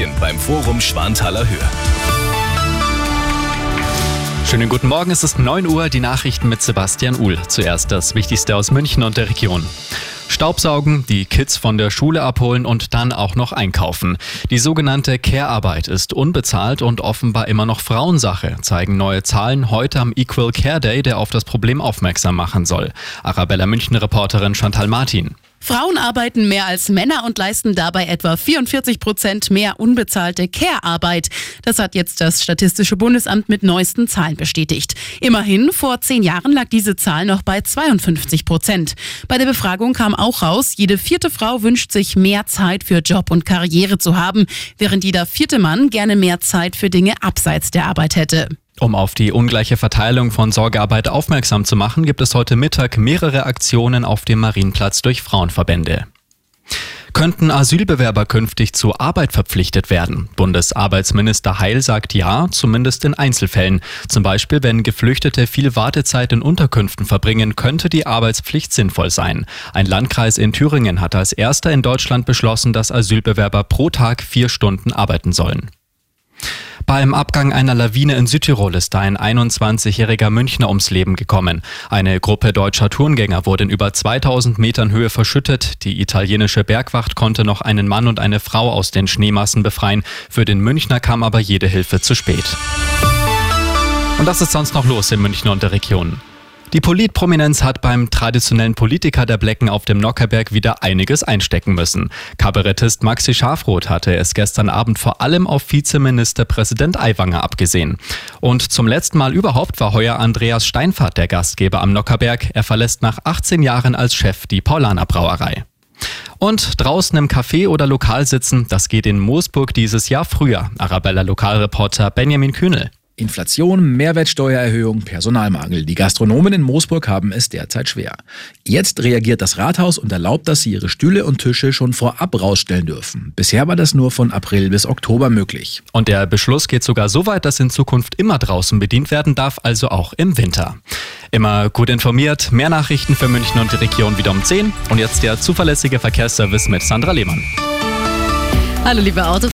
München beim Forum Schwanthaler Höhe. Schönen guten Morgen, es ist 9 Uhr, die Nachrichten mit Sebastian Uhl. Zuerst das Wichtigste aus München und der Region. Staubsaugen, die Kids von der Schule abholen und dann auch noch einkaufen. Die sogenannte Care-Arbeit ist unbezahlt und offenbar immer noch Frauensache, zeigen neue Zahlen heute am Equal Care Day, der auf das Problem aufmerksam machen soll. Arabella München-Reporterin Chantal Martin. Frauen arbeiten mehr als Männer und leisten dabei etwa 44 Prozent mehr unbezahlte Care-Arbeit. Das hat jetzt das Statistische Bundesamt mit neuesten Zahlen bestätigt. Immerhin, vor zehn Jahren lag diese Zahl noch bei 52 Prozent. Bei der Befragung kam auch raus, jede vierte Frau wünscht sich mehr Zeit für Job und Karriere zu haben, während jeder vierte Mann gerne mehr Zeit für Dinge abseits der Arbeit hätte. Um auf die ungleiche Verteilung von Sorgearbeit aufmerksam zu machen, gibt es heute Mittag mehrere Aktionen auf dem Marienplatz durch Frauenverbände. Könnten Asylbewerber künftig zur Arbeit verpflichtet werden? Bundesarbeitsminister Heil sagt ja, zumindest in Einzelfällen. Zum Beispiel, wenn Geflüchtete viel Wartezeit in Unterkünften verbringen, könnte die Arbeitspflicht sinnvoll sein. Ein Landkreis in Thüringen hat als erster in Deutschland beschlossen, dass Asylbewerber pro Tag vier Stunden arbeiten sollen. Beim Abgang einer Lawine in Südtirol ist ein 21-jähriger Münchner ums Leben gekommen. Eine Gruppe deutscher Tourengänger wurde in über 2000 Metern Höhe verschüttet. Die italienische Bergwacht konnte noch einen Mann und eine Frau aus den Schneemassen befreien. Für den Münchner kam aber jede Hilfe zu spät. Und das ist sonst noch los in München und der Region. Die Politprominenz hat beim traditionellen Politiker der Blecken auf dem Nockerberg wieder einiges einstecken müssen. Kabarettist Maxi Schafroth hatte es gestern Abend vor allem auf Vizeministerpräsident Aiwanger abgesehen. Und zum letzten Mal überhaupt war heuer Andreas Steinfahrt der Gastgeber am Nockerberg. Er verlässt nach 18 Jahren als Chef die Paulaner Brauerei. Und draußen im Café oder Lokal sitzen, das geht in Moosburg dieses Jahr früher. Arabella Lokalreporter Benjamin Kühnel. Inflation, Mehrwertsteuererhöhung, Personalmangel. Die Gastronomen in Moosburg haben es derzeit schwer. Jetzt reagiert das Rathaus und erlaubt, dass sie ihre Stühle und Tische schon vorab rausstellen dürfen. Bisher war das nur von April bis Oktober möglich. Und der Beschluss geht sogar so weit, dass in Zukunft immer draußen bedient werden darf, also auch im Winter. Immer gut informiert, mehr Nachrichten für München und die Region wieder um 10. Und jetzt der zuverlässige Verkehrsservice mit Sandra Lehmann. Hallo liebe Auto